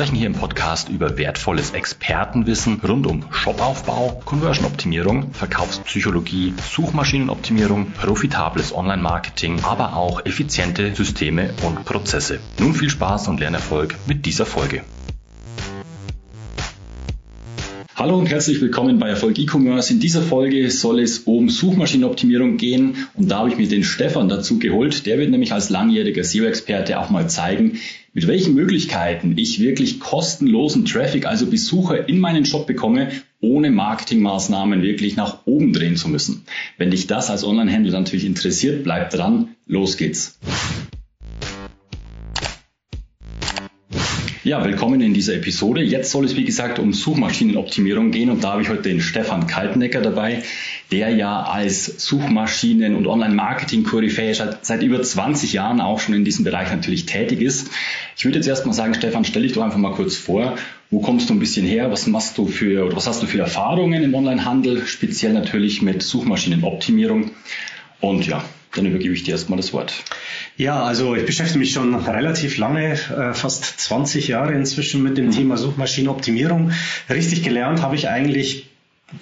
sprechen hier im Podcast über wertvolles Expertenwissen rund um Shopaufbau, Conversion-Optimierung, Verkaufspsychologie, Suchmaschinenoptimierung, profitables Online-Marketing, aber auch effiziente Systeme und Prozesse. Nun viel Spaß und Lernerfolg mit dieser Folge. Hallo und herzlich willkommen bei Erfolg E-Commerce. In dieser Folge soll es um Suchmaschinenoptimierung gehen und da habe ich mir den Stefan dazu geholt. Der wird nämlich als langjähriger SEO-Experte auch mal zeigen, mit welchen Möglichkeiten ich wirklich kostenlosen Traffic, also Besucher in meinen Shop bekomme, ohne Marketingmaßnahmen wirklich nach oben drehen zu müssen. Wenn dich das als Online-Händler natürlich interessiert, bleib dran. Los geht's. Ja, willkommen in dieser Episode. Jetzt soll es, wie gesagt, um Suchmaschinenoptimierung gehen und da habe ich heute den Stefan Kaltenecker dabei, der ja als Suchmaschinen- und Online-Marketing-Koryphäe seit über 20 Jahren auch schon in diesem Bereich natürlich tätig ist. Ich würde jetzt erstmal sagen, Stefan, stell dich doch einfach mal kurz vor. Wo kommst du ein bisschen her? Was machst du für, oder was hast du für Erfahrungen im Online-Handel? Speziell natürlich mit Suchmaschinenoptimierung. Und ja, dann übergebe ich dir erstmal das Wort. Ja, also ich beschäftige mich schon relativ lange, äh, fast 20 Jahre inzwischen mit dem mhm. Thema Suchmaschinenoptimierung. Richtig gelernt habe ich eigentlich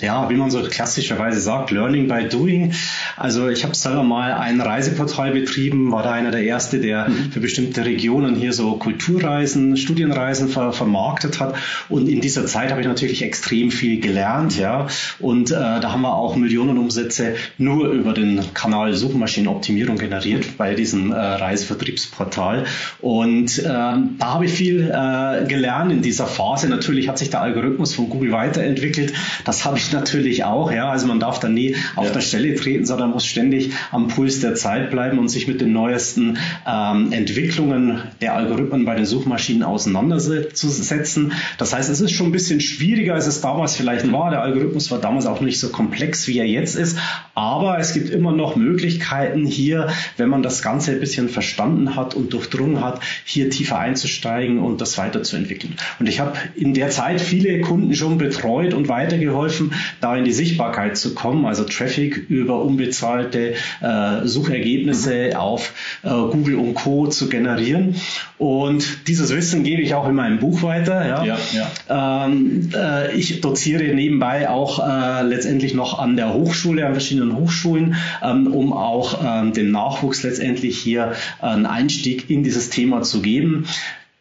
ja, wie man so klassischerweise sagt, Learning by Doing. Also ich habe selber mal ein Reiseportal betrieben, war da einer der Erste, der mhm. für bestimmte Regionen hier so Kulturreisen, Studienreisen ver vermarktet hat. Und in dieser Zeit habe ich natürlich extrem viel gelernt, ja. Und äh, da haben wir auch Millionenumsätze nur über den Kanal Suchmaschinenoptimierung generiert bei diesem äh, Reisevertriebsportal. Und äh, da habe ich viel äh, gelernt in dieser Phase. Natürlich hat sich der Algorithmus von Google weiterentwickelt. Das habe ich natürlich auch, ja. Also man darf da nie auf ja. der Stelle treten, sondern muss ständig am Puls der Zeit bleiben und sich mit den neuesten ähm, Entwicklungen der Algorithmen bei den Suchmaschinen auseinanderzusetzen. Das heißt, es ist schon ein bisschen schwieriger, als es damals vielleicht mhm. war. Der Algorithmus war damals auch nicht so komplex, wie er jetzt ist. Aber es gibt immer noch Möglichkeiten hier, wenn man das Ganze ein bisschen verstanden hat und durchdrungen hat, hier tiefer einzusteigen und das weiterzuentwickeln. Und ich habe in der Zeit viele Kunden schon betreut und weitergeholfen, da in die Sichtbarkeit zu kommen, also Traffic über unbezahlte äh, Suchergebnisse auf äh, Google und Co. zu generieren. Und dieses Wissen gebe ich auch in meinem Buch weiter. Ja. ja, ja. Ähm, äh, ich doziere nebenbei auch äh, letztendlich noch an der Hochschule, an verschiedenen Hochschulen, ähm, um auch ähm, dem Nachwuchs letztendlich hier einen Einstieg in dieses Thema zu geben.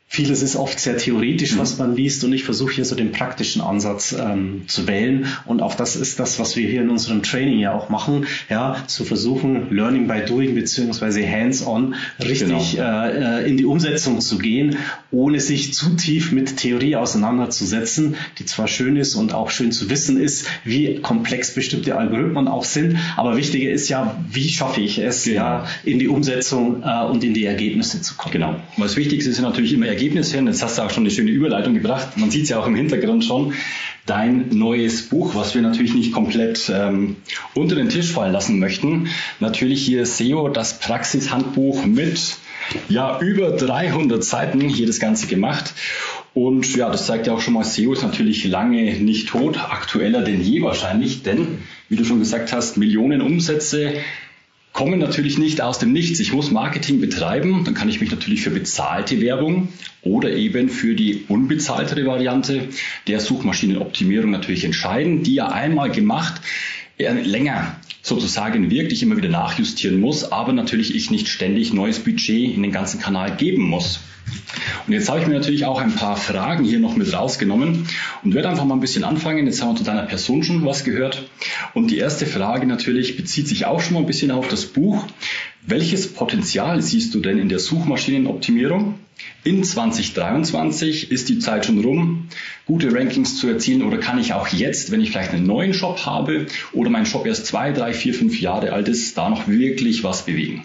Vieles ist oft sehr theoretisch, was man liest, und ich versuche hier so den praktischen Ansatz ähm, zu wählen. Und auch das ist das, was wir hier in unserem Training ja auch machen, ja, zu versuchen, Learning by Doing beziehungsweise Hands-on richtig genau. äh, äh in die Umsetzung zu gehen, ohne sich zu tief mit Theorie auseinanderzusetzen, die zwar schön ist und auch schön zu wissen ist, wie komplex bestimmte Algorithmen auch sind, aber wichtiger ist ja, wie schaffe ich es, genau. ja, in die Umsetzung äh, und in die Ergebnisse zu kommen. Genau. Was wichtig ist, ist natürlich immer Ergebnis hin. Jetzt hast du auch schon eine schöne Überleitung gebracht. Man sieht es ja auch im Hintergrund schon. Dein neues Buch, was wir natürlich nicht komplett ähm, unter den Tisch fallen lassen möchten. Natürlich hier SEO, das Praxishandbuch mit ja, über 300 Seiten hier das Ganze gemacht. Und ja, das zeigt ja auch schon mal, SEO ist natürlich lange nicht tot, aktueller denn je wahrscheinlich, denn, wie du schon gesagt hast, Millionen Umsätze, kommen natürlich nicht aus dem Nichts. Ich muss Marketing betreiben, dann kann ich mich natürlich für bezahlte Werbung oder eben für die unbezahltere Variante der Suchmaschinenoptimierung natürlich entscheiden, die ja einmal gemacht länger sozusagen wirklich immer wieder nachjustieren muss, aber natürlich ich nicht ständig neues Budget in den ganzen Kanal geben muss. Und jetzt habe ich mir natürlich auch ein paar Fragen hier noch mit rausgenommen und werde einfach mal ein bisschen anfangen. Jetzt haben wir zu deiner Person schon was gehört. Und die erste Frage natürlich bezieht sich auch schon mal ein bisschen auf das Buch. Welches Potenzial siehst du denn in der Suchmaschinenoptimierung? In 2023 ist die Zeit schon rum, gute Rankings zu erzielen oder kann ich auch jetzt, wenn ich vielleicht einen neuen Shop habe oder mein Shop erst zwei, drei, vier, fünf Jahre alt ist, da noch wirklich was bewegen?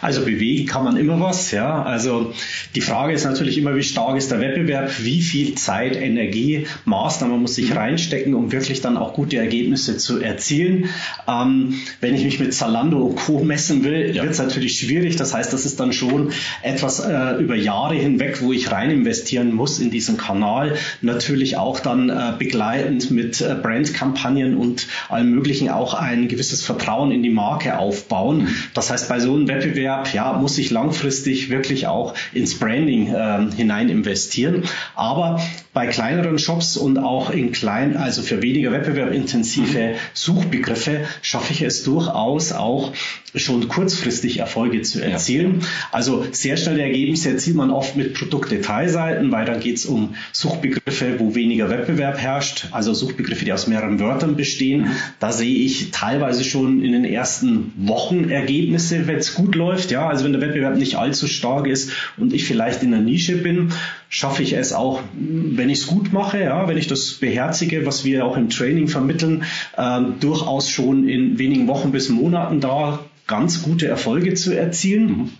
Also bewegen kann man immer was, ja. Also die Frage ist natürlich immer, wie stark ist der Wettbewerb, wie viel Zeit, Energie, Maßnahmen muss ich reinstecken, um wirklich dann auch gute Ergebnisse zu erzielen. Ähm, wenn ich mich mit Zalando und Co. messen will, ja. wird es natürlich schwierig. Das heißt, das ist dann schon etwas äh, über Jahre hinweg, wo ich rein investieren muss in diesen Kanal. Natürlich auch dann äh, begleitend mit äh, Brandkampagnen und allem Möglichen auch ein gewisses Vertrauen in die Marke aufbauen. Mhm. Das heißt, bei so einem Wettbewerb Wettbewerb ja, muss ich langfristig wirklich auch ins Branding äh, hinein investieren. Aber bei kleineren Shops und auch in klein, also für weniger wettbewerbintensive Suchbegriffe schaffe ich es durchaus auch schon kurzfristig Erfolge zu erzielen. Ja. Also sehr schnelle Ergebnisse erzielt man oft mit Produktdetailseiten, weil dann geht es um Suchbegriffe, wo weniger Wettbewerb herrscht, also Suchbegriffe, die aus mehreren Wörtern bestehen. Mhm. Da sehe ich teilweise schon in den ersten Wochen Ergebnisse, wenn es gut läuft. Ja, also wenn der Wettbewerb nicht allzu stark ist und ich vielleicht in der Nische bin, schaffe ich es auch, wenn ich es gut mache, ja, wenn ich das beherzige, was wir auch im Training vermitteln, äh, durchaus schon in wenigen Wochen bis Monaten da ganz gute Erfolge zu erzielen. Mhm.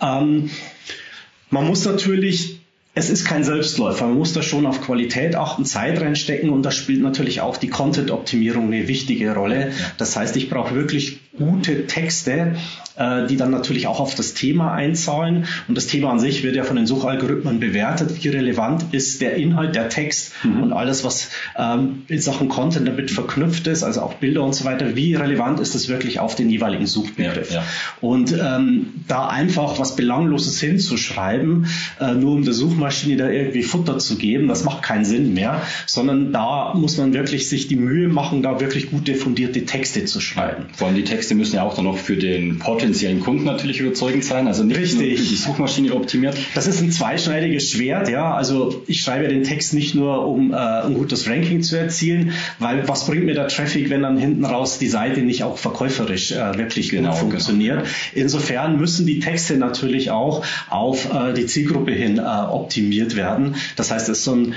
Ähm, man muss natürlich es ist kein Selbstläufer. Man muss da schon auf Qualität achten, Zeit reinstecken und da spielt natürlich auch die Content-Optimierung eine wichtige Rolle. Das heißt, ich brauche wirklich gute Texte, äh, die dann natürlich auch auf das Thema einzahlen. Und das Thema an sich wird ja von den Suchalgorithmen bewertet. Wie relevant ist der Inhalt, der Text mhm. und alles, was ähm, in Sachen Content damit verknüpft ist, also auch Bilder und so weiter. Wie relevant ist das wirklich auf den jeweiligen Suchbegriff? Ja, ja. Und ähm, da einfach was Belangloses hinzuschreiben, äh, nur um der Suchmaschine da irgendwie Futter zu geben, das macht keinen Sinn mehr, sondern da muss man wirklich sich die Mühe machen, da wirklich gute fundierte Texte zu schreiben. Vor allem die Texte müssen ja auch dann noch für den potenziellen Kunden natürlich überzeugend sein, also nicht Richtig. nur für die Suchmaschine optimiert. Das ist ein zweischneidiges Schwert, ja. Also ich schreibe den Text nicht nur, um äh, ein gutes Ranking zu erzielen, weil was bringt mir der Traffic, wenn dann hinten raus die Seite nicht auch verkäuferisch äh, wirklich genau, gut funktioniert. Genau. Insofern müssen die Texte natürlich auch auf äh, die Zielgruppe hin äh, optimiert werden. Das heißt, es ist so ein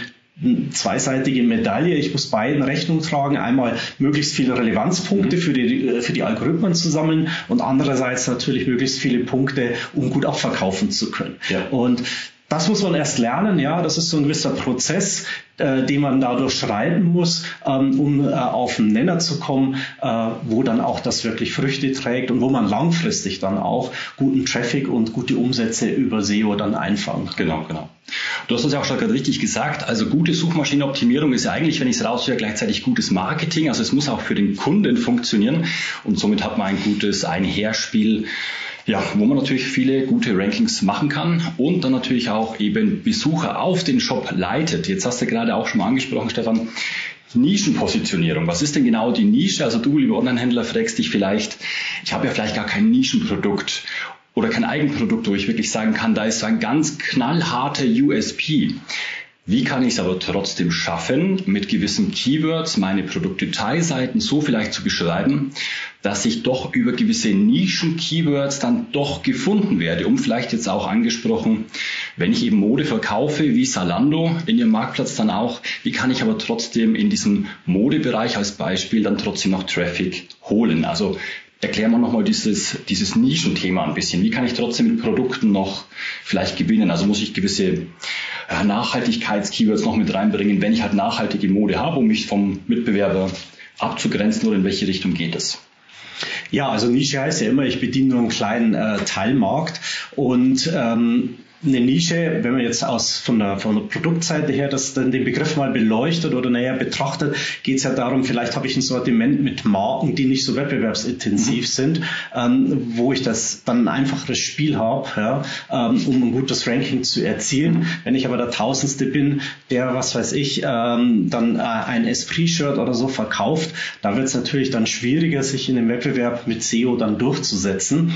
zweiseitige Medaille. Ich muss beiden Rechnung tragen. Einmal möglichst viele Relevanzpunkte mhm. für die, für die Algorithmen zu sammeln und andererseits natürlich möglichst viele Punkte, um gut auch verkaufen zu können. Ja. Und das muss man erst lernen, ja, das ist so ein gewisser Prozess, äh, den man dadurch schreiben muss, ähm, um äh, auf einen Nenner zu kommen, äh, wo dann auch das wirklich Früchte trägt und wo man langfristig dann auch guten Traffic und gute Umsätze über SEO dann einfangen. Genau, genau. Du hast es ja auch schon gerade richtig gesagt. Also gute Suchmaschinenoptimierung ist ja eigentlich, wenn ich es raushöre, gleichzeitig gutes Marketing. Also es muss auch für den Kunden funktionieren und somit hat man ein gutes Einherspiel ja, wo man natürlich viele gute Rankings machen kann und dann natürlich auch eben Besucher auf den Shop leitet. Jetzt hast du gerade auch schon mal angesprochen, Stefan, Nischenpositionierung. Was ist denn genau die Nische? Also du, lieber Onlinehändler, fragst dich vielleicht, ich habe ja vielleicht gar kein Nischenprodukt oder kein Eigenprodukt, wo ich wirklich sagen kann, da ist so ein ganz knallharter USP. Wie kann ich es aber trotzdem schaffen, mit gewissen Keywords meine Produktdetailseiten so vielleicht zu beschreiben, dass ich doch über gewisse Nischen-Keywords dann doch gefunden werde, um vielleicht jetzt auch angesprochen, wenn ich eben Mode verkaufe, wie Salando in ihrem Marktplatz dann auch, wie kann ich aber trotzdem in diesem Modebereich als Beispiel dann trotzdem noch Traffic holen? Also erklären wir nochmal dieses, dieses Nischenthema ein bisschen. Wie kann ich trotzdem mit Produkten noch vielleicht gewinnen? Also muss ich gewisse äh, Nachhaltigkeits-Keywords noch mit reinbringen, wenn ich halt nachhaltige Mode habe, um mich vom Mitbewerber abzugrenzen oder in welche Richtung geht es? Ja, also Nische heißt ja immer, ich bediene nur einen kleinen äh, Teilmarkt und ähm, eine Nische, wenn man jetzt aus von der, von der Produktseite her das, dann den Begriff mal beleuchtet oder näher betrachtet, geht es ja darum, vielleicht habe ich ein Sortiment mit Marken, die nicht so wettbewerbsintensiv mhm. sind, ähm, wo ich das dann ein einfacheres Spiel habe, ja, ähm, um ein gutes Ranking zu erzielen. Wenn ich aber der Tausendste bin, der, was weiß ich, ähm, dann äh, ein Esprit-Shirt oder so verkauft, da wird es natürlich dann schwieriger, sich in dem Wettbewerb mit SEO dann durchzusetzen.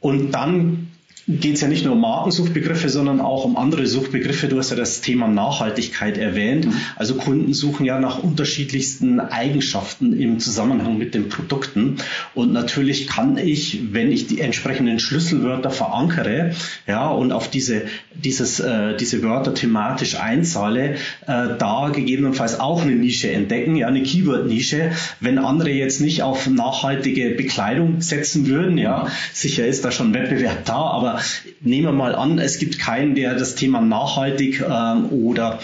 Und dann geht es ja nicht nur um Markensuchbegriffe, sondern auch um andere Suchbegriffe. Du hast ja das Thema Nachhaltigkeit erwähnt. Mhm. Also Kunden suchen ja nach unterschiedlichsten Eigenschaften im Zusammenhang mit den Produkten. Und natürlich kann ich, wenn ich die entsprechenden Schlüsselwörter verankere, ja, und auf diese dieses, äh, diese Wörter thematisch einzahle, äh, da gegebenenfalls auch eine Nische entdecken, ja, eine Keyword-Nische. Wenn andere jetzt nicht auf nachhaltige Bekleidung setzen würden, ja, sicher ist da schon Wettbewerb da, aber nehmen wir mal an, es gibt keinen, der das Thema nachhaltig ähm, oder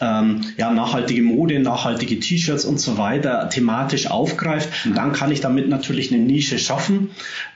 ähm, ja, nachhaltige Mode, nachhaltige T-Shirts und so weiter thematisch aufgreift, dann kann ich damit natürlich eine Nische schaffen.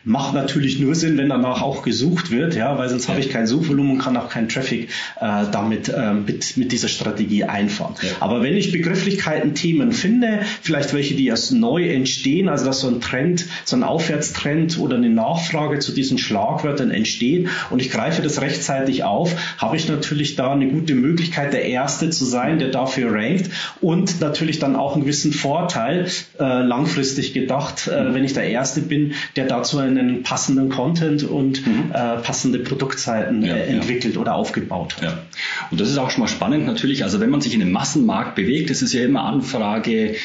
Macht natürlich nur Sinn, wenn danach auch gesucht wird, ja, weil sonst ja. habe ich kein Suchvolumen und kann auch keinen Traffic äh, damit äh, mit, mit dieser Strategie einfahren. Ja. Aber wenn ich Begrifflichkeiten, Themen finde, vielleicht welche, die erst neu entstehen, also dass so ein Trend, so ein Aufwärtstrend oder eine Nachfrage zu diesen Schlagwörtern entsteht und ich greife das rechtzeitig auf, habe ich natürlich da eine gute Möglichkeit, der Erste zu sein, der dafür rankt und natürlich dann auch einen gewissen Vorteil äh, langfristig gedacht, äh, wenn ich der Erste bin, der dazu einen passenden Content und mhm. äh, passende Produktseiten ja, äh, entwickelt ja. oder aufgebaut hat. Ja. Und das ist auch schon mal spannend natürlich. Also wenn man sich in einem Massenmarkt bewegt, ist es ja immer Anfrage,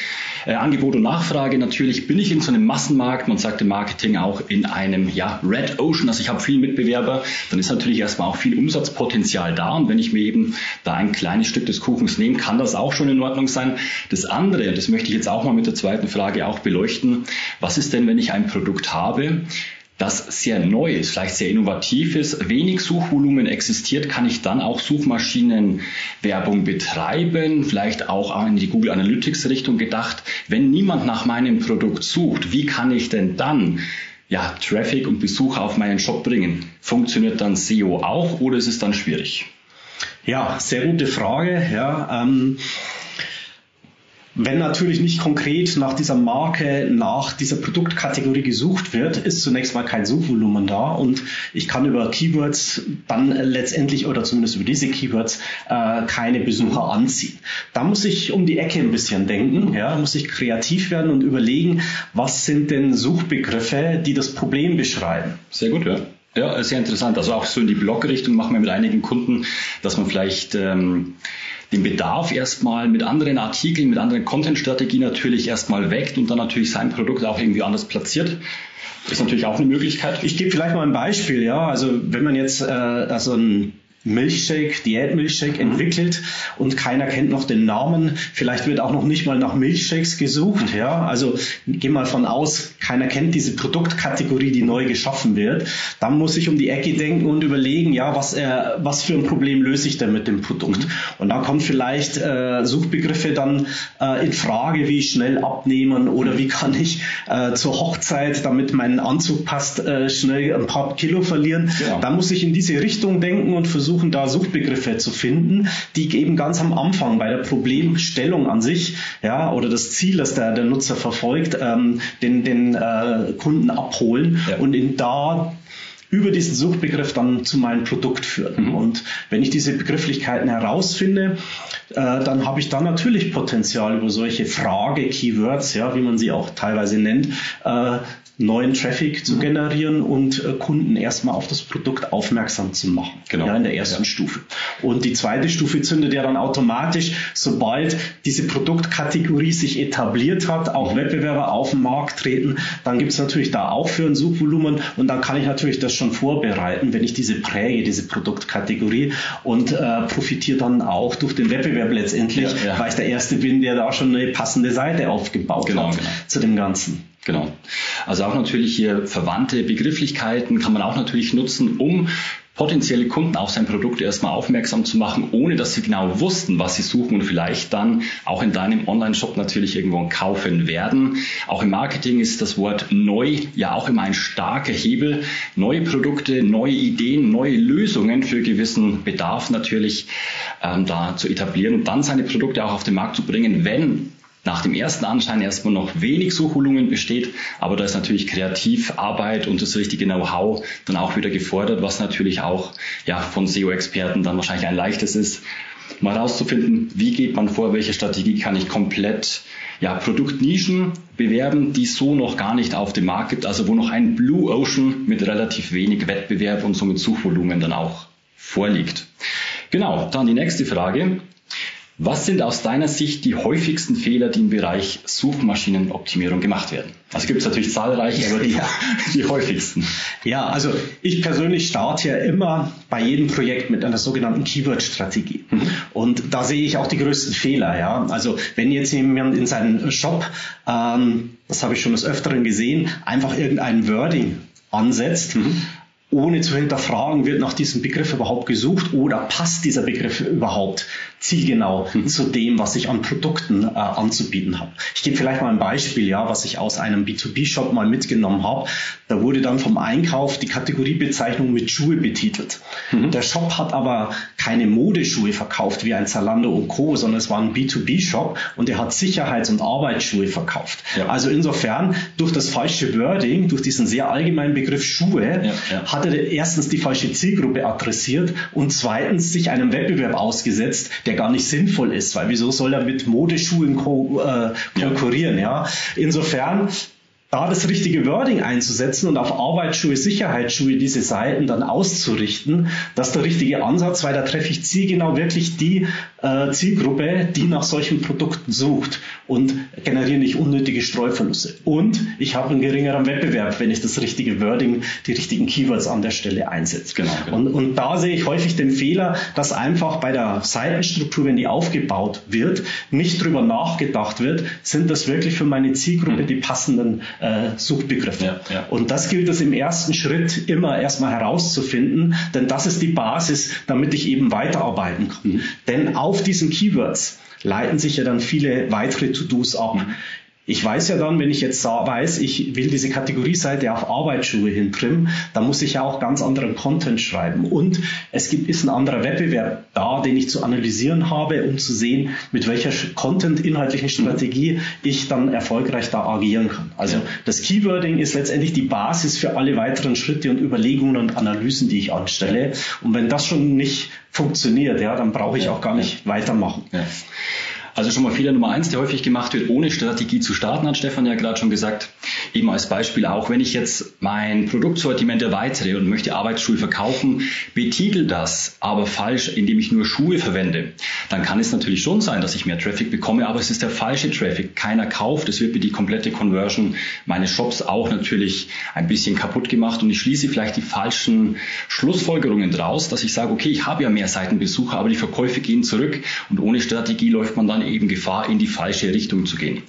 äh, Angebot und Nachfrage. Natürlich bin ich in so einem Massenmarkt, man sagt im Marketing auch in einem ja, Red Ocean, also ich habe viel Mitbewerber, dann ist natürlich erstmal auch viel Umsatzpotenzial da und wenn ich mir eben da ein kleines Stück des Kuchens nehme, kann das auch schon in Ordnung sein. Das andere, das möchte ich jetzt auch mal mit der zweiten Frage auch beleuchten, was ist denn, wenn ich ein Produkt habe, das sehr neu ist, vielleicht sehr innovativ ist, wenig Suchvolumen existiert, kann ich dann auch Suchmaschinenwerbung betreiben, vielleicht auch in die Google Analytics Richtung gedacht. Wenn niemand nach meinem Produkt sucht, wie kann ich denn dann ja, Traffic und Besucher auf meinen Shop bringen? Funktioniert dann SEO auch oder ist es dann schwierig? Ja, sehr gute Frage. Ja, ähm, wenn natürlich nicht konkret nach dieser Marke, nach dieser Produktkategorie gesucht wird, ist zunächst mal kein Suchvolumen da und ich kann über Keywords dann letztendlich oder zumindest über diese Keywords äh, keine Besucher anziehen. Da muss ich um die Ecke ein bisschen denken, ja, muss ich kreativ werden und überlegen, was sind denn Suchbegriffe, die das Problem beschreiben. Sehr gut, ja. Ja, sehr interessant. Also auch so in die Blog-Richtung machen wir mit einigen Kunden, dass man vielleicht ähm, den Bedarf erstmal mit anderen Artikeln, mit anderen Content-Strategien natürlich erstmal weckt und dann natürlich sein Produkt auch irgendwie anders platziert. Das ist natürlich auch eine Möglichkeit. Ich gebe vielleicht mal ein Beispiel, ja. Also wenn man jetzt äh, also ein Milchshake, Diätmilchshake entwickelt und keiner kennt noch den Namen. Vielleicht wird auch noch nicht mal nach Milchshakes gesucht. Ja, also geh mal von aus, keiner kennt diese Produktkategorie, die neu geschaffen wird. Dann muss ich um die Ecke denken und überlegen, ja, was er, was für ein Problem löse ich denn mit dem Produkt? Mhm. Und da kommen vielleicht äh, Suchbegriffe dann äh, in Frage, wie schnell abnehmen oder wie kann ich äh, zur Hochzeit, damit mein Anzug passt, äh, schnell ein paar Kilo verlieren. Ja. Da muss ich in diese Richtung denken und versuchen versuchen da Suchbegriffe zu finden, die eben ganz am Anfang bei der Problemstellung an sich, ja, oder das Ziel, das der, der Nutzer verfolgt, ähm, den, den äh, Kunden abholen ja. und ihn da über diesen Suchbegriff dann zu meinem Produkt führen. Mhm. Und wenn ich diese Begrifflichkeiten herausfinde, äh, dann habe ich da natürlich Potenzial über solche Frage-Keywords, ja, wie man sie auch teilweise nennt, äh, neuen Traffic zu generieren und äh, Kunden erstmal auf das Produkt aufmerksam zu machen. Genau. Ja, in der ersten ja. Stufe. Und die zweite Stufe zündet ja dann automatisch, sobald diese Produktkategorie sich etabliert hat, auch mhm. Wettbewerber auf den Markt treten, dann gibt es natürlich da auch für ein Suchvolumen und dann kann ich natürlich das schon vorbereiten, wenn ich diese präge, diese Produktkategorie und äh, profitiere dann auch durch den Wettbewerb letztendlich, ja. weil ich der Erste bin, der da schon eine passende Seite aufgebaut genau, hat genau. zu dem Ganzen. Genau. Also auch natürlich hier verwandte Begrifflichkeiten kann man auch natürlich nutzen, um potenzielle Kunden auf sein Produkt erstmal aufmerksam zu machen, ohne dass sie genau wussten, was sie suchen und vielleicht dann auch in deinem Online-Shop natürlich irgendwo kaufen werden. Auch im Marketing ist das Wort neu ja auch immer ein starker Hebel. Neue Produkte, neue Ideen, neue Lösungen für gewissen Bedarf natürlich ähm, da zu etablieren und dann seine Produkte auch auf den Markt zu bringen, wenn nach dem ersten Anschein erstmal noch wenig Suchvolumen besteht, aber da ist natürlich Kreativarbeit und das richtige Know-how dann auch wieder gefordert, was natürlich auch ja, von SEO-Experten dann wahrscheinlich ein leichtes ist, mal rauszufinden, wie geht man vor, welche Strategie kann ich komplett ja, Produktnischen bewerben, die so noch gar nicht auf dem Markt gibt, also wo noch ein Blue Ocean mit relativ wenig Wettbewerb und somit Suchvolumen dann auch vorliegt. Genau, dann die nächste Frage. Was sind aus deiner Sicht die häufigsten Fehler, die im Bereich Suchmaschinenoptimierung gemacht werden? Also gibt es natürlich zahlreiche, aber die, ja. die häufigsten. Ja, also ich persönlich starte ja immer bei jedem Projekt mit einer sogenannten Keyword-Strategie. Mhm. Und da sehe ich auch die größten Fehler. Ja, also wenn jetzt jemand in seinen Shop, ähm, das habe ich schon des Öfteren gesehen, einfach irgendein Wording ansetzt. Mhm ohne zu hinterfragen, wird nach diesem Begriff überhaupt gesucht oder passt dieser Begriff überhaupt zielgenau mhm. zu dem, was ich an Produkten äh, anzubieten habe. Ich gebe vielleicht mal ein Beispiel, ja, was ich aus einem B2B-Shop mal mitgenommen habe. Da wurde dann vom Einkauf die Kategoriebezeichnung mit Schuhe betitelt. Mhm. Der Shop hat aber keine Modeschuhe verkauft wie ein Zalando und Co., sondern es war ein B2B-Shop und er hat Sicherheits- und Arbeitsschuhe verkauft. Ja. Also insofern durch das falsche Wording, durch diesen sehr allgemeinen Begriff Schuhe, ja, ja. hat er erstens die falsche Zielgruppe adressiert und zweitens sich einem Wettbewerb ausgesetzt, der gar nicht sinnvoll ist, weil wieso soll er mit Modeschuhen ko äh, konkurrieren? Ja. Insofern da das richtige Wording einzusetzen und auf Arbeitsschuhe, Sicherheitsschuhe diese Seiten dann auszurichten, das ist der richtige Ansatz, weil da treffe ich zielgenau wirklich die äh, Zielgruppe, die nach solchen Produkten sucht und generiere nicht unnötige Streuverluste. Und ich habe einen geringeren Wettbewerb, wenn ich das richtige Wording, die richtigen Keywords an der Stelle einsetze. Genau, genau. Und, und da sehe ich häufig den Fehler, dass einfach bei der Seitenstruktur, wenn die aufgebaut wird, nicht drüber nachgedacht wird, sind das wirklich für meine Zielgruppe mhm. die passenden äh, Suchbegriffe. Ja, ja. Und das gilt es im ersten Schritt immer erstmal herauszufinden, denn das ist die Basis, damit ich eben weiterarbeiten kann. Mhm. Denn auf diesen Keywords leiten sich ja dann viele weitere To-Dos ab. Mhm. Ich weiß ja dann, wenn ich jetzt weiß, ich will diese Kategorieseite auf Arbeitsschuhe hintrimmen, dann muss ich ja auch ganz anderen Content schreiben. Und es gibt, ist ein anderer Wettbewerb da, den ich zu analysieren habe, um zu sehen, mit welcher Content-inhaltlichen Strategie ich dann erfolgreich da agieren kann. Also das Keywording ist letztendlich die Basis für alle weiteren Schritte und Überlegungen und Analysen, die ich anstelle. Und wenn das schon nicht funktioniert, ja, dann brauche ich auch gar nicht weitermachen. Ja. Also schon mal Fehler Nummer eins, der häufig gemacht wird, ohne Strategie zu starten, hat Stefan ja gerade schon gesagt. Eben als Beispiel auch, wenn ich jetzt mein Produktsortiment erweitere und möchte Arbeitsschuhe verkaufen, betitel das aber falsch, indem ich nur Schuhe verwende, dann kann es natürlich schon sein, dass ich mehr Traffic bekomme, aber es ist der falsche Traffic. Keiner kauft, es wird mir die komplette Conversion meines Shops auch natürlich ein bisschen kaputt gemacht und ich schließe vielleicht die falschen Schlussfolgerungen draus, dass ich sage, okay, ich habe ja mehr Seitenbesucher, aber die Verkäufe gehen zurück und ohne Strategie läuft man dann eben Gefahr, in die falsche Richtung zu gehen.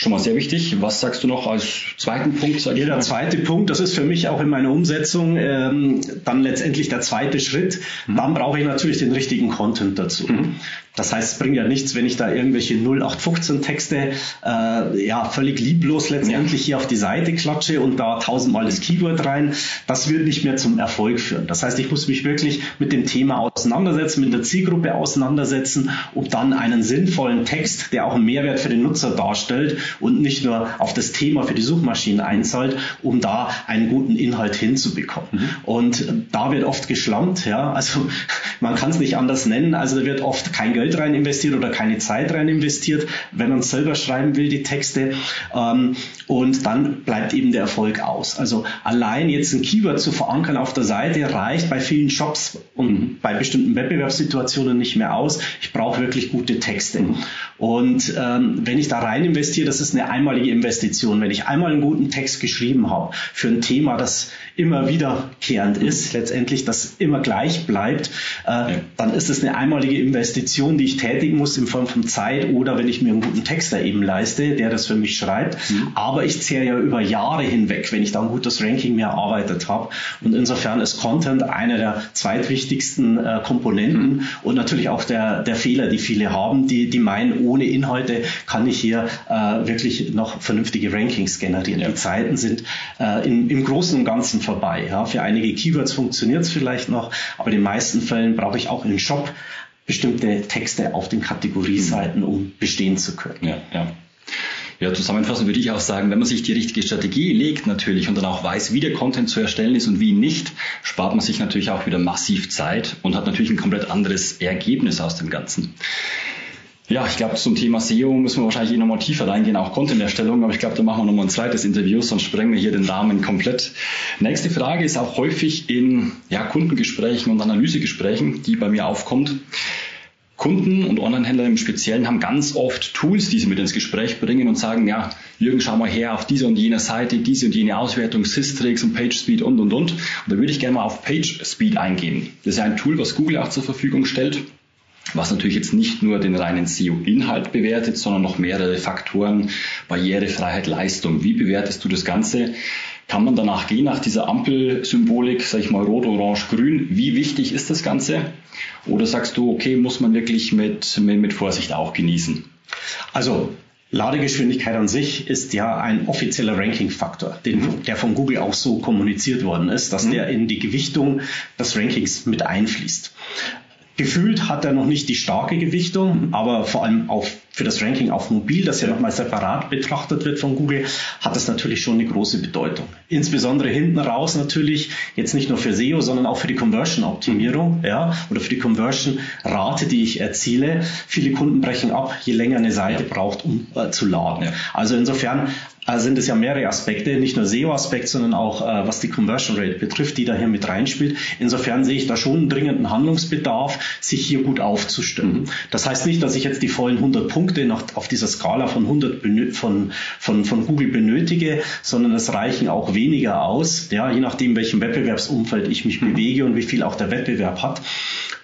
Schon mal sehr wichtig. Was sagst du noch als zweiten Punkt? Ja, der zweite Punkt, das ist für mich auch in meiner Umsetzung ähm, dann letztendlich der zweite Schritt. Mhm. Dann brauche ich natürlich den richtigen Content dazu. Mhm. Das heißt, es bringt ja nichts, wenn ich da irgendwelche 0815 Texte äh, ja völlig lieblos letztendlich ja. hier auf die Seite klatsche und da tausendmal das Keyword rein. Das wird nicht mehr zum Erfolg führen. Das heißt, ich muss mich wirklich mit dem Thema auseinandersetzen, mit der Zielgruppe auseinandersetzen, um dann einen sinnvollen Text, der auch einen Mehrwert für den Nutzer darstellt und nicht nur auf das Thema für die Suchmaschinen einzahlt, um da einen guten Inhalt hinzubekommen. Mhm. Und da wird oft geschlampt, ja, also man kann es nicht anders nennen. Also da wird oft kein Geld rein investiert oder keine Zeit rein investiert, wenn man selber schreiben will, die Texte. Ähm, und dann bleibt eben der Erfolg aus. Also allein jetzt ein Keyword zu verankern auf der Seite reicht bei vielen Shops und bei bestimmten Wettbewerbssituationen nicht mehr aus. Ich brauche wirklich gute Texte. Und ähm, wenn ich da rein investiere, das ist eine einmalige Investition. Wenn ich einmal einen guten Text geschrieben habe für ein Thema, das immer wiederkehrend ist, letztendlich das immer gleich bleibt, äh, ja. dann ist es eine einmalige Investition, die ich tätigen muss in Form von Zeit oder wenn ich mir einen guten Texter eben leiste, der das für mich schreibt. Mhm. Aber ich zehre ja über Jahre hinweg, wenn ich da ein gutes Ranking mehr erarbeitet habe. Und insofern ist Content einer der zweitwichtigsten äh, Komponenten mhm. und natürlich auch der, der Fehler, die viele haben, die, die meinen, ohne Inhalte kann ich hier äh, wirklich noch vernünftige Rankings generieren. Ja. Die Zeiten sind äh, im, im Großen und Ganzen vorbei. Ja. Für einige Keywords funktioniert es vielleicht noch, aber in den meisten Fällen brauche ich auch im Shop bestimmte Texte auf den Kategorieseiten, um bestehen zu können. Ja, ja. Ja, zusammenfassend würde ich auch sagen, wenn man sich die richtige Strategie legt natürlich und dann auch weiß, wie der Content zu erstellen ist und wie nicht, spart man sich natürlich auch wieder massiv Zeit und hat natürlich ein komplett anderes Ergebnis aus dem Ganzen. Ja, ich glaube, zum Thema SEO müssen wir wahrscheinlich eh nochmal tiefer reingehen, auch Content-Erstellung, aber ich glaube, da machen wir nochmal ein zweites Interview, sonst sprengen wir hier den Rahmen komplett. Nächste Frage ist auch häufig in ja, Kundengesprächen und Analysegesprächen, die bei mir aufkommt. Kunden und Onlinehändler im Speziellen haben ganz oft Tools, die sie mit ins Gespräch bringen und sagen, ja, Jürgen, schau mal her auf diese und jene Seite, diese und jene Auswertung, Systrix und PageSpeed und, und, und. Und da würde ich gerne mal auf PageSpeed eingehen. Das ist ja ein Tool, was Google auch zur Verfügung stellt was natürlich jetzt nicht nur den reinen SEO-Inhalt bewertet, sondern noch mehrere Faktoren, Barrierefreiheit, Leistung. Wie bewertest du das Ganze? Kann man danach gehen, nach dieser Ampelsymbolik, sag ich mal rot, orange, grün? Wie wichtig ist das Ganze? Oder sagst du, okay, muss man wirklich mit, mit, mit Vorsicht auch genießen? Also Ladegeschwindigkeit an sich ist ja ein offizieller Ranking-Faktor, mhm. der von Google auch so kommuniziert worden ist, dass mhm. der in die Gewichtung des Rankings mit einfließt. Gefühlt hat er noch nicht die starke Gewichtung, aber vor allem auf, für das Ranking auf Mobil, das ja nochmal separat betrachtet wird von Google, hat das natürlich schon eine große Bedeutung. Insbesondere hinten raus natürlich, jetzt nicht nur für SEO, sondern auch für die Conversion-Optimierung, ja, oder für die Conversion-Rate, die ich erziele. Viele Kunden brechen ab, je länger eine Seite braucht, um äh, zu laden. Ja. Also insofern sind es ja mehrere Aspekte, nicht nur SEO-Aspekt, sondern auch äh, was die Conversion Rate betrifft, die da hier mit reinspielt. Insofern sehe ich da schon einen dringenden Handlungsbedarf, sich hier gut aufzustimmen. Das heißt nicht, dass ich jetzt die vollen 100 Punkte noch auf dieser Skala von 100 von, von, von Google benötige, sondern es reichen auch weniger aus, ja, je nachdem, welchem Wettbewerbsumfeld ich mich bewege und wie viel auch der Wettbewerb hat.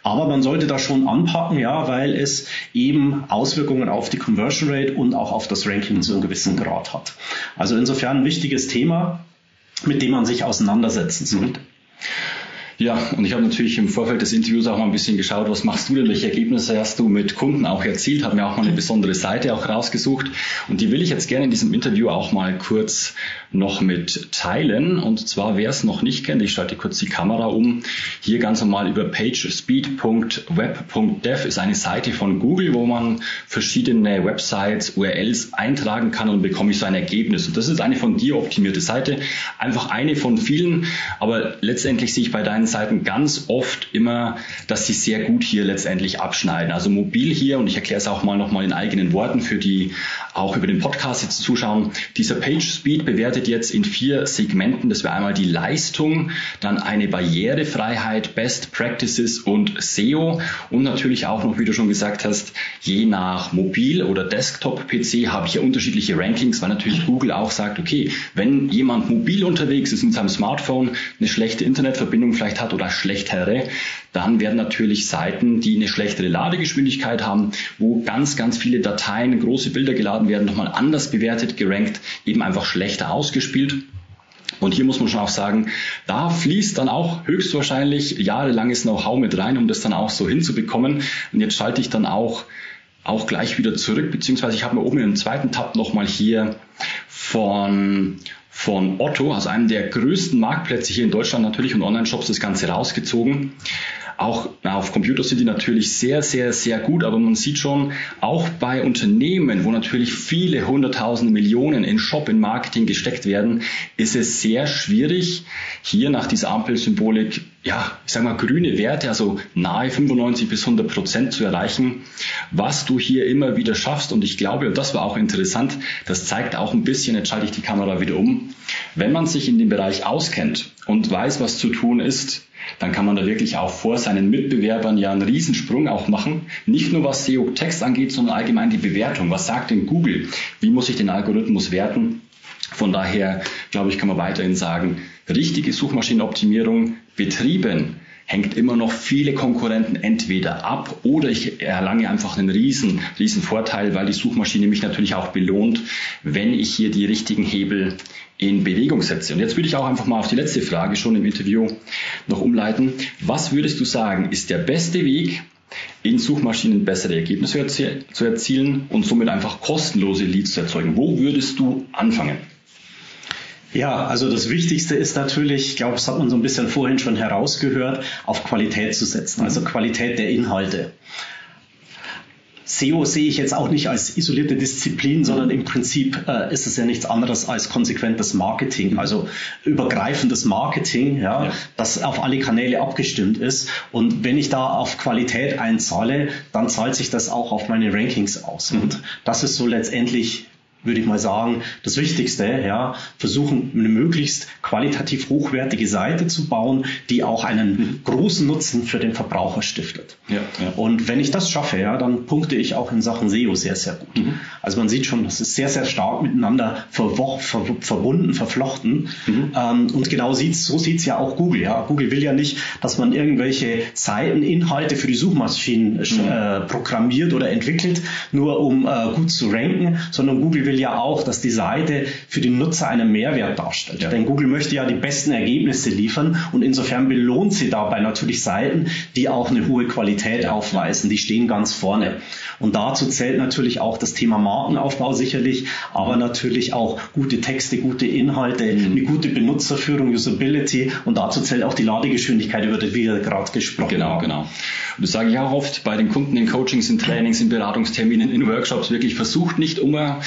Aber man sollte da schon anpacken, ja, weil es eben Auswirkungen auf die Conversion Rate und auch auf das Ranking zu einem gewissen Grad hat. Also insofern ein wichtiges Thema, mit dem man sich auseinandersetzen sollte. Ja, und ich habe natürlich im Vorfeld des Interviews auch mal ein bisschen geschaut, was machst du denn, welche Ergebnisse hast du mit Kunden auch erzielt, habe mir auch mal eine besondere Seite auch rausgesucht. Und die will ich jetzt gerne in diesem Interview auch mal kurz noch mit teilen. Und zwar, wer es noch nicht kennt, ich schalte kurz die Kamera um, hier ganz normal über pagespeed.web.dev ist eine Seite von Google, wo man verschiedene Websites, URLs eintragen kann und bekomme ich so ein Ergebnis. Und das ist eine von dir optimierte Seite, einfach eine von vielen, aber letztendlich sehe ich bei deinen beiden Seiten ganz oft immer, dass sie sehr gut hier letztendlich abschneiden. Also mobil hier, und ich erkläre es auch mal nochmal in eigenen Worten für die auch über den Podcast jetzt zuschauen. Dieser Page Speed bewertet jetzt in vier Segmenten. Das wäre einmal die Leistung, dann eine Barrierefreiheit, Best Practices und SEO und natürlich auch noch, wie du schon gesagt hast, je nach Mobil- oder Desktop-PC habe ich ja unterschiedliche Rankings, weil natürlich Google auch sagt, okay, wenn jemand mobil unterwegs ist mit seinem Smartphone, eine schlechte Internetverbindung vielleicht hat oder schlechtere, dann werden natürlich Seiten, die eine schlechtere Ladegeschwindigkeit haben, wo ganz, ganz viele Dateien, große Bilder geladen werden, nochmal anders bewertet, gerankt, eben einfach schlechter ausgespielt. Und hier muss man schon auch sagen, da fließt dann auch höchstwahrscheinlich jahrelanges Know-how mit rein, um das dann auch so hinzubekommen. Und jetzt schalte ich dann auch auch gleich wieder zurück, beziehungsweise ich habe mir oben im zweiten Tab nochmal hier von von Otto, also einem der größten Marktplätze hier in Deutschland natürlich und Online-Shops das Ganze rausgezogen. Auch na, auf Computer sind die natürlich sehr, sehr, sehr gut, aber man sieht schon, auch bei Unternehmen, wo natürlich viele hunderttausende Millionen in Shop, in Marketing gesteckt werden, ist es sehr schwierig, hier nach dieser Ampelsymbolik, ja, ich sag mal, grüne Werte, also nahe 95 bis 100 Prozent zu erreichen, was du hier immer wieder schaffst. Und ich glaube, und das war auch interessant, das zeigt auch ein bisschen, jetzt schalte ich die Kamera wieder um, wenn man sich in dem Bereich auskennt und weiß, was zu tun ist, dann kann man da wirklich auch vor seinen Mitbewerbern ja einen Riesensprung auch machen. Nicht nur was SEO-Text angeht, sondern allgemein die Bewertung. Was sagt denn Google? Wie muss ich den Algorithmus werten? Von daher, glaube ich, kann man weiterhin sagen, richtige Suchmaschinenoptimierung betrieben hängt immer noch viele Konkurrenten entweder ab oder ich erlange einfach einen riesen, riesen Vorteil, weil die Suchmaschine mich natürlich auch belohnt, wenn ich hier die richtigen Hebel in Bewegung setze. Und jetzt würde ich auch einfach mal auf die letzte Frage schon im Interview noch umleiten. Was würdest du sagen, ist der beste Weg, in Suchmaschinen bessere Ergebnisse zu erzielen und somit einfach kostenlose Leads zu erzeugen? Wo würdest du anfangen? Ja, also das Wichtigste ist natürlich, ich glaube, das hat man so ein bisschen vorhin schon herausgehört, auf Qualität zu setzen, also Qualität der Inhalte. SEO sehe ich jetzt auch nicht als isolierte Disziplin, sondern im Prinzip äh, ist es ja nichts anderes als konsequentes Marketing, also übergreifendes Marketing, ja, ja, das auf alle Kanäle abgestimmt ist. Und wenn ich da auf Qualität einzahle, dann zahlt sich das auch auf meine Rankings aus. Mhm. Und das ist so letztendlich würde ich mal sagen, das Wichtigste. Ja, versuchen eine möglichst qualitativ hochwertige Seite zu bauen, die auch einen großen Nutzen für den Verbraucher stiftet. Ja, ja. Und wenn ich das schaffe, ja, dann punkte ich auch in Sachen SEO sehr, sehr gut. Mhm. Also man sieht schon, das ist sehr, sehr stark miteinander ver ver verbunden, verflochten. Mhm. Ähm, und genau sieht's, so sieht's ja auch Google. Ja, Google will ja nicht, dass man irgendwelche Seiteninhalte für die Suchmaschinen mhm. äh, programmiert oder entwickelt, nur um äh, gut zu ranken, sondern Google will ja auch, dass die Seite für den Nutzer einen Mehrwert darstellt. Ja. Denn Google möchte ja die besten Ergebnisse liefern und insofern belohnt sie dabei natürlich Seiten, die auch eine hohe Qualität aufweisen. Die stehen ganz vorne. Und dazu zählt natürlich auch das Thema Markenaufbau sicherlich, aber natürlich auch gute Texte, gute Inhalte, mhm. eine gute Benutzerführung, Usability und dazu zählt auch die Ladegeschwindigkeit, über die wir gerade gesprochen genau, haben. Genau, genau. Und das sage ich auch oft bei den Kunden in Coachings, in Trainings, in Beratungsterminen, in Workshops wirklich versucht nicht immer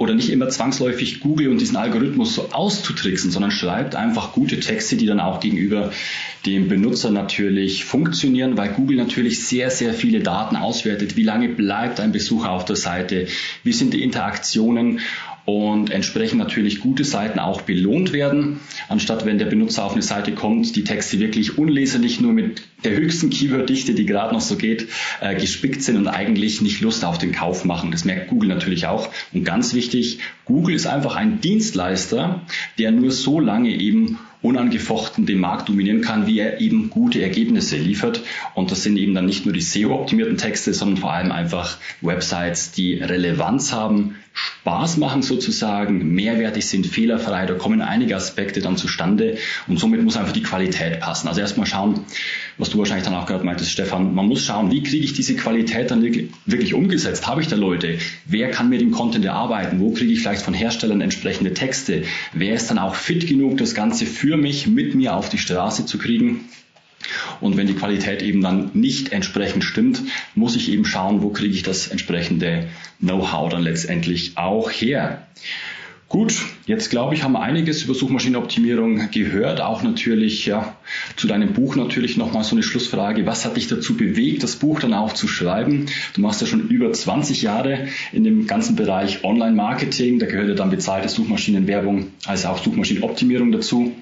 oder nicht immer zwangsläufig Google und diesen Algorithmus so auszutricksen, sondern schreibt einfach gute Texte, die dann auch gegenüber dem Benutzer natürlich funktionieren, weil Google natürlich sehr, sehr viele Daten auswertet. Wie lange bleibt ein Besucher auf der Seite? Wie sind die Interaktionen? Und entsprechend natürlich gute Seiten auch belohnt werden, anstatt wenn der Benutzer auf eine Seite kommt, die Texte wirklich unleserlich nur mit der höchsten Keyworddichte, die gerade noch so geht, äh, gespickt sind und eigentlich nicht Lust auf den Kauf machen. Das merkt Google natürlich auch. Und ganz wichtig, Google ist einfach ein Dienstleister, der nur so lange eben unangefochten den Markt dominieren kann, wie er eben gute Ergebnisse liefert. Und das sind eben dann nicht nur die SEO-optimierten Texte, sondern vor allem einfach Websites, die Relevanz haben, Spaß machen sozusagen, mehrwertig sind, fehlerfrei, da kommen einige Aspekte dann zustande und somit muss einfach die Qualität passen. Also erstmal schauen, was du wahrscheinlich dann auch gerade meintest, Stefan, man muss schauen, wie kriege ich diese Qualität dann wirklich umgesetzt? Habe ich da Leute? Wer kann mir den Content erarbeiten? Wo kriege ich vielleicht von Herstellern entsprechende Texte? Wer ist dann auch fit genug, das Ganze für mich, mit mir auf die Straße zu kriegen? Und wenn die Qualität eben dann nicht entsprechend stimmt, muss ich eben schauen, wo kriege ich das entsprechende Know-how dann letztendlich auch her. Gut, jetzt glaube ich, haben wir einiges über Suchmaschinenoptimierung gehört. Auch natürlich ja, zu deinem Buch natürlich nochmal so eine Schlussfrage. Was hat dich dazu bewegt, das Buch dann auch zu schreiben? Du machst ja schon über 20 Jahre in dem ganzen Bereich Online-Marketing. Da gehört ja dann bezahlte Suchmaschinenwerbung als auch Suchmaschinenoptimierung dazu.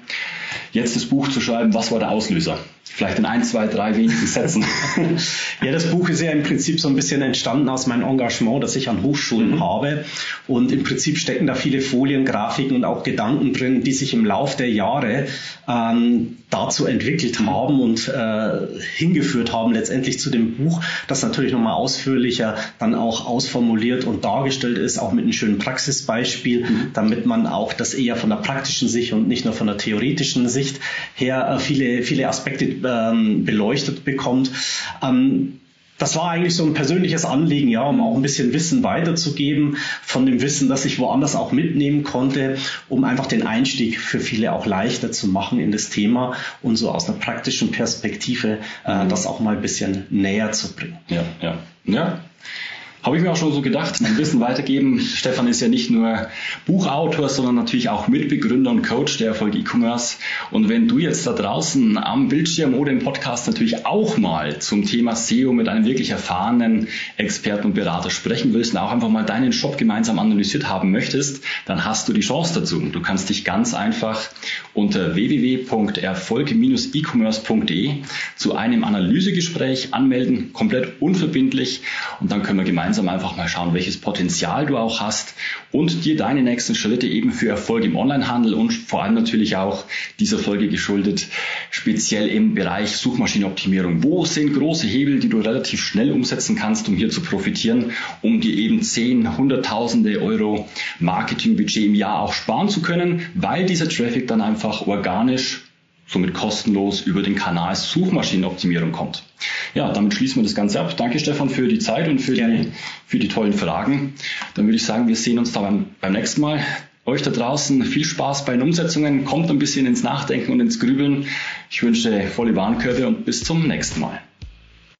Jetzt das Buch zu schreiben, was war der Auslöser? Vielleicht in ein, zwei, drei wenigen Sätzen. ja, das Buch ist ja im Prinzip so ein bisschen entstanden aus meinem Engagement, das ich an Hochschulen mhm. habe. Und im Prinzip stecken da viele Folien, Grafiken und auch Gedanken drin, die sich im Lauf der Jahre ähm, dazu entwickelt mhm. haben und äh, hingeführt haben letztendlich zu dem Buch, das natürlich nochmal ausführlicher dann auch ausformuliert und dargestellt ist, auch mit einem schönen Praxisbeispiel, mhm. damit man auch das eher von der praktischen Sicht und nicht nur von der theoretischen Sicht her äh, viele, viele Aspekte ähm, beleuchtet bekommt. Ähm, das war eigentlich so ein persönliches Anliegen, ja, um auch ein bisschen Wissen weiterzugeben von dem Wissen, das ich woanders auch mitnehmen konnte, um einfach den Einstieg für viele auch leichter zu machen in das Thema und so aus einer praktischen Perspektive äh, das auch mal ein bisschen näher zu bringen. Ja, ja, ja. Habe ich mir auch schon so gedacht, ein Wissen weitergeben. Stefan ist ja nicht nur Buchautor, sondern natürlich auch Mitbegründer und Coach der Erfolg E-Commerce. Und wenn du jetzt da draußen am Bildschirm oder im Podcast natürlich auch mal zum Thema SEO mit einem wirklich erfahrenen Experten und Berater sprechen willst und auch einfach mal deinen Shop gemeinsam analysiert haben möchtest, dann hast du die Chance dazu. Du kannst dich ganz einfach unter www.erfolg-e-commerce.de zu einem Analysegespräch anmelden, komplett unverbindlich und dann können wir gemeinsam gemeinsam einfach mal schauen, welches Potenzial du auch hast und dir deine nächsten Schritte eben für Erfolg im Onlinehandel und vor allem natürlich auch dieser Folge geschuldet, speziell im Bereich Suchmaschinenoptimierung. Wo sind große Hebel, die du relativ schnell umsetzen kannst, um hier zu profitieren, um dir eben 10, Hunderttausende Euro Marketingbudget im Jahr auch sparen zu können, weil dieser Traffic dann einfach organisch somit kostenlos über den Kanal Suchmaschinenoptimierung kommt. Ja, damit schließen wir das Ganze ab. Danke Stefan für die Zeit und für, die, für die tollen Fragen. Dann würde ich sagen, wir sehen uns da beim, beim nächsten Mal. Euch da draußen viel Spaß bei den Umsetzungen, kommt ein bisschen ins Nachdenken und ins Grübeln. Ich wünsche volle Warenkörbe und bis zum nächsten Mal.